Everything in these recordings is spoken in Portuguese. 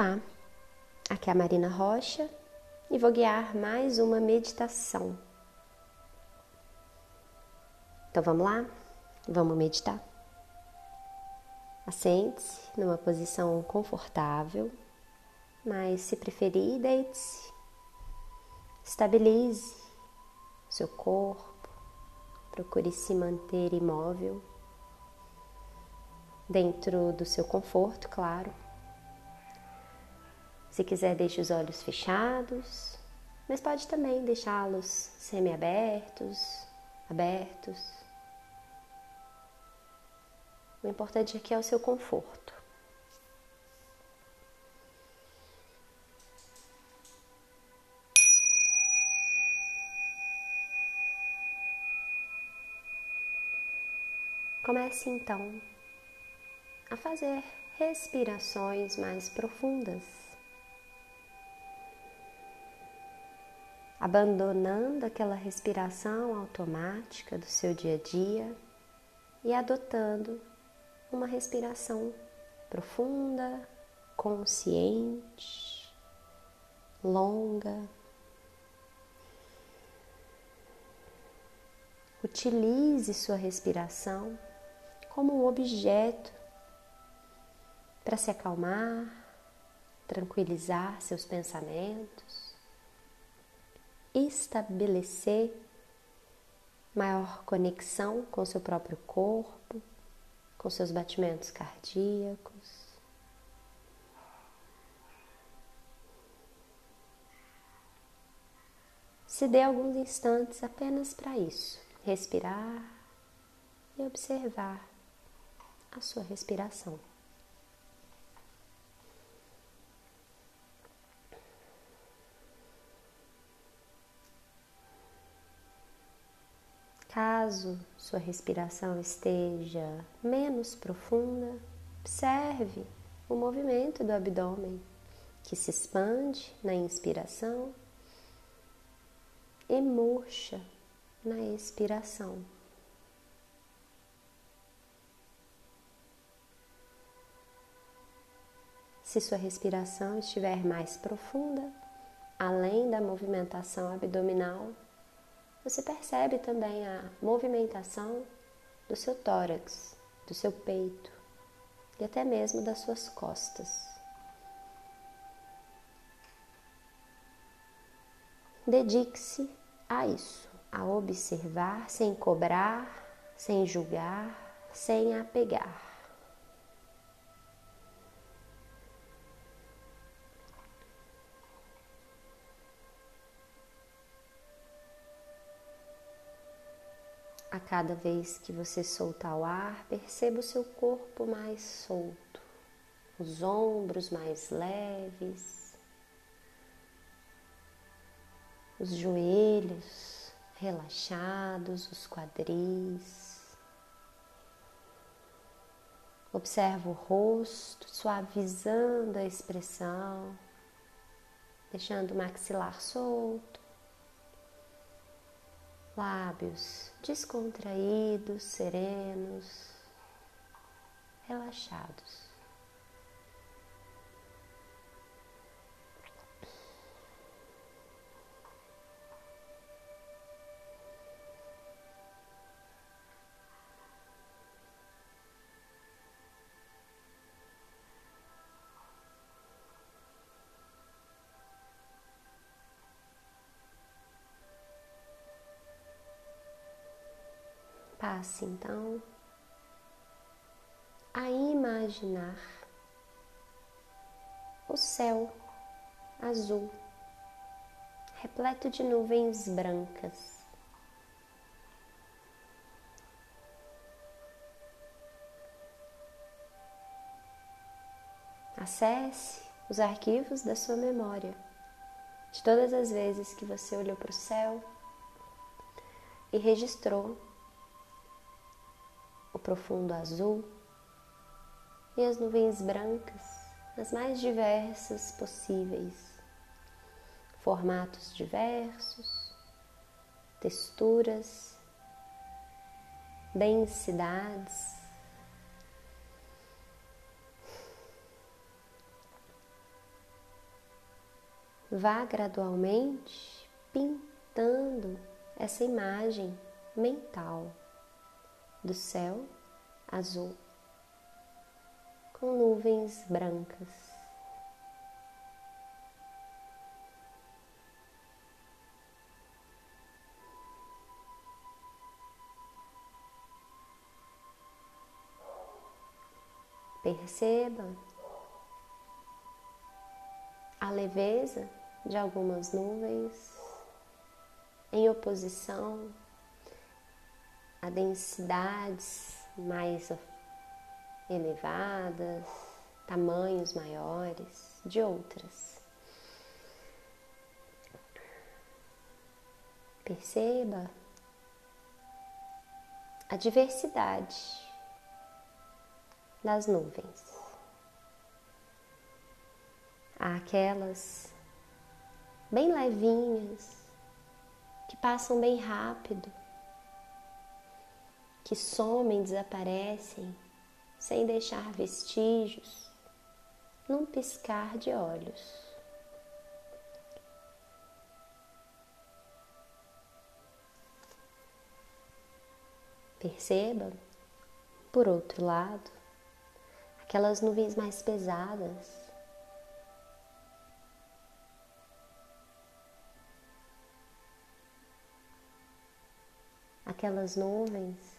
Olá, aqui é a Marina Rocha e vou guiar mais uma meditação. Então vamos lá? Vamos meditar? Assente-se numa posição confortável, mas se preferir, deite-se. Estabilize seu corpo, procure se manter imóvel, dentro do seu conforto, claro se quiser, deixe os olhos fechados, mas pode também deixá-los semi-abertos, abertos. O importante aqui é o seu conforto. Comece então a fazer respirações mais profundas. Abandonando aquela respiração automática do seu dia a dia e adotando uma respiração profunda, consciente, longa. Utilize sua respiração como um objeto para se acalmar, tranquilizar seus pensamentos estabelecer maior conexão com seu próprio corpo, com seus batimentos cardíacos. Se dê alguns instantes apenas para isso, respirar e observar a sua respiração. Caso sua respiração esteja menos profunda, observe o movimento do abdômen que se expande na inspiração e murcha na expiração. Se sua respiração estiver mais profunda, além da movimentação abdominal, você percebe também a movimentação do seu tórax, do seu peito e até mesmo das suas costas. Dedique-se a isso, a observar sem cobrar, sem julgar, sem apegar. A cada vez que você soltar o ar, perceba o seu corpo mais solto, os ombros mais leves, os joelhos relaxados, os quadris. Observa o rosto, suavizando a expressão, deixando o maxilar solto lábios descontraídos, serenos, relaxados. Passe então a imaginar o céu azul, repleto de nuvens brancas. Acesse os arquivos da sua memória de todas as vezes que você olhou para o céu e registrou o profundo azul e as nuvens brancas, as mais diversas possíveis, formatos diversos, texturas, densidades. vá gradualmente pintando essa imagem mental do céu azul com nuvens brancas. Perceba a leveza de algumas nuvens em oposição a densidades mais elevadas, tamanhos maiores de outras. Perceba a diversidade das nuvens. Há aquelas bem levinhas, que passam bem rápido, que somem, desaparecem, sem deixar vestígios, num piscar de olhos. Perceba, por outro lado, aquelas nuvens mais pesadas. Aquelas nuvens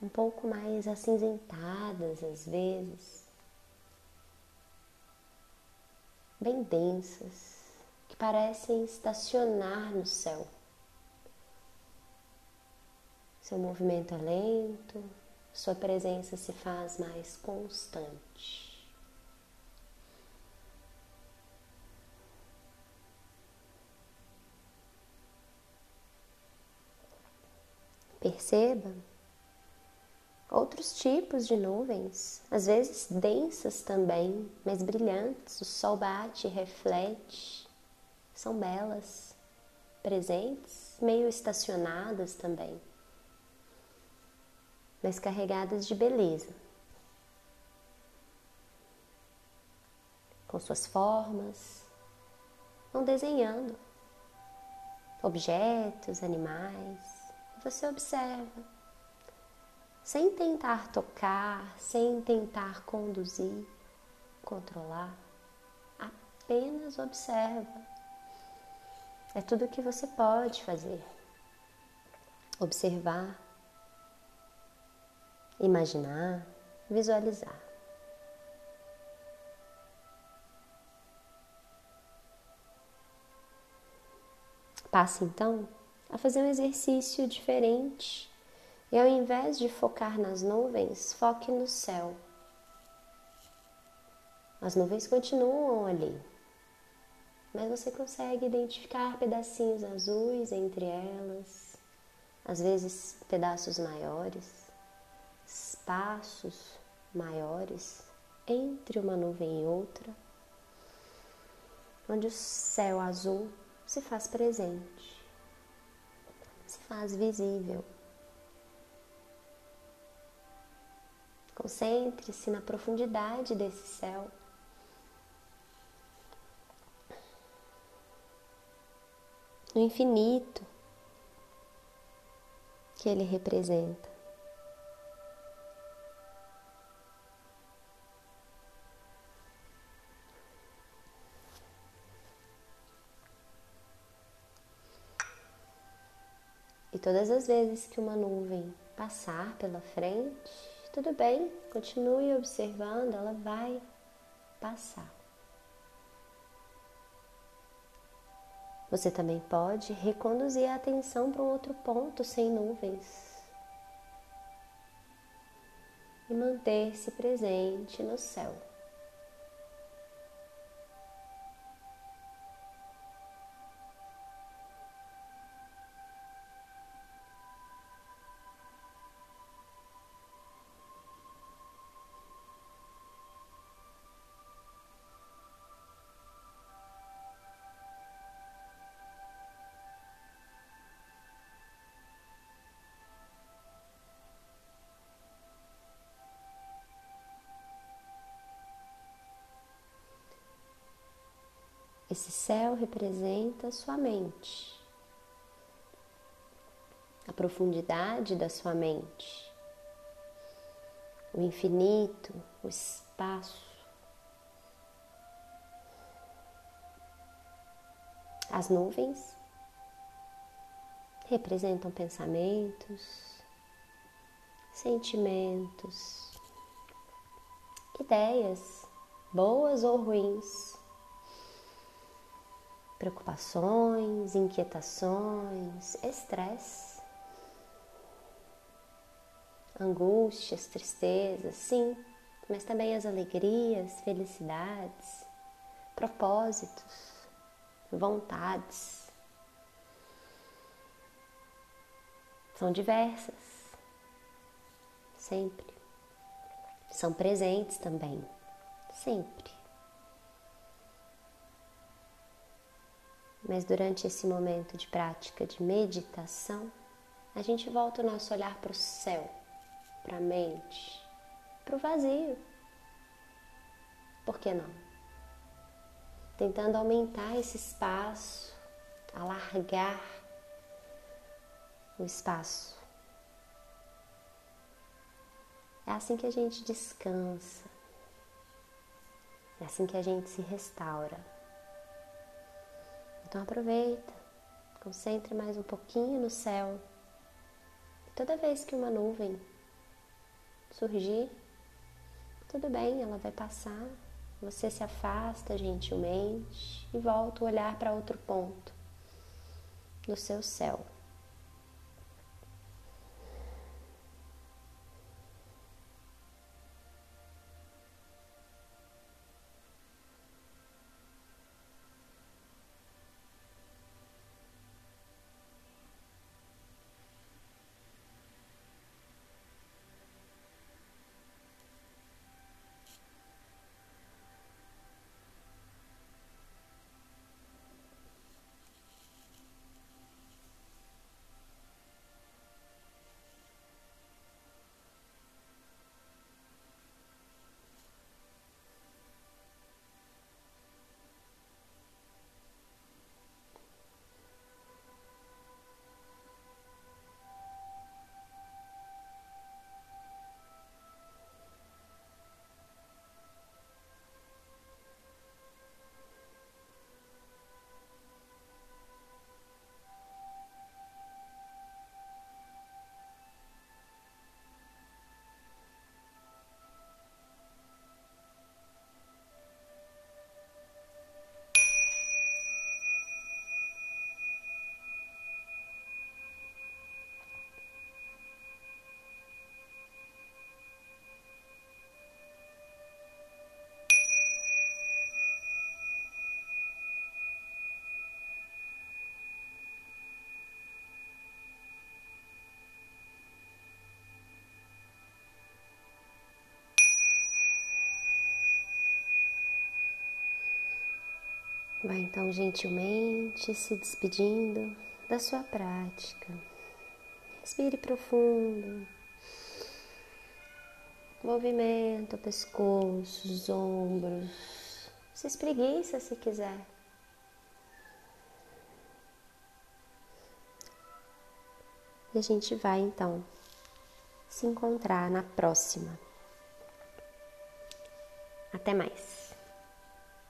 um pouco mais acinzentadas às vezes, bem densas, que parecem estacionar no céu. Seu movimento é lento, sua presença se faz mais constante. Perceba outros tipos de nuvens, às vezes densas também, mas brilhantes. O sol bate, reflete, são belas, presentes, meio estacionadas também mas carregadas de beleza. Com suas formas, vão desenhando objetos, animais, você observa, sem tentar tocar, sem tentar conduzir, controlar, apenas observa. É tudo o que você pode fazer. Observar imaginar, visualizar. Passe então a fazer um exercício diferente e ao invés de focar nas nuvens, foque no céu. As nuvens continuam ali, mas você consegue identificar pedacinhos azuis entre elas, às vezes pedaços maiores espaços maiores entre uma nuvem e outra, onde o céu azul se faz presente, se faz visível. Concentre-se na profundidade desse céu. No infinito que ele representa. E todas as vezes que uma nuvem passar pela frente, tudo bem, continue observando, ela vai passar. Você também pode reconduzir a atenção para um outro ponto sem nuvens e manter-se presente no céu. Esse céu representa sua mente, a profundidade da sua mente, o infinito, o espaço. As nuvens representam pensamentos, sentimentos, ideias, boas ou ruins, preocupações, inquietações, estresse, angústias, tristezas, sim, mas também as alegrias, felicidades, propósitos, vontades. São diversas, sempre. São presentes também, sempre. Mas durante esse momento de prática de meditação, a gente volta o nosso olhar para o céu, para a mente, para o vazio. Por que não? Tentando aumentar esse espaço, alargar o espaço. É assim que a gente descansa, é assim que a gente se restaura. Então aproveita, concentre mais um pouquinho no céu. Toda vez que uma nuvem surgir, tudo bem, ela vai passar. Você se afasta gentilmente e volta o olhar para outro ponto do seu céu. Vai então gentilmente se despedindo da sua prática. Respire profundo. Movimenta o pescoço, os ombros. Se espreguiça se quiser. E a gente vai então se encontrar na próxima. Até mais.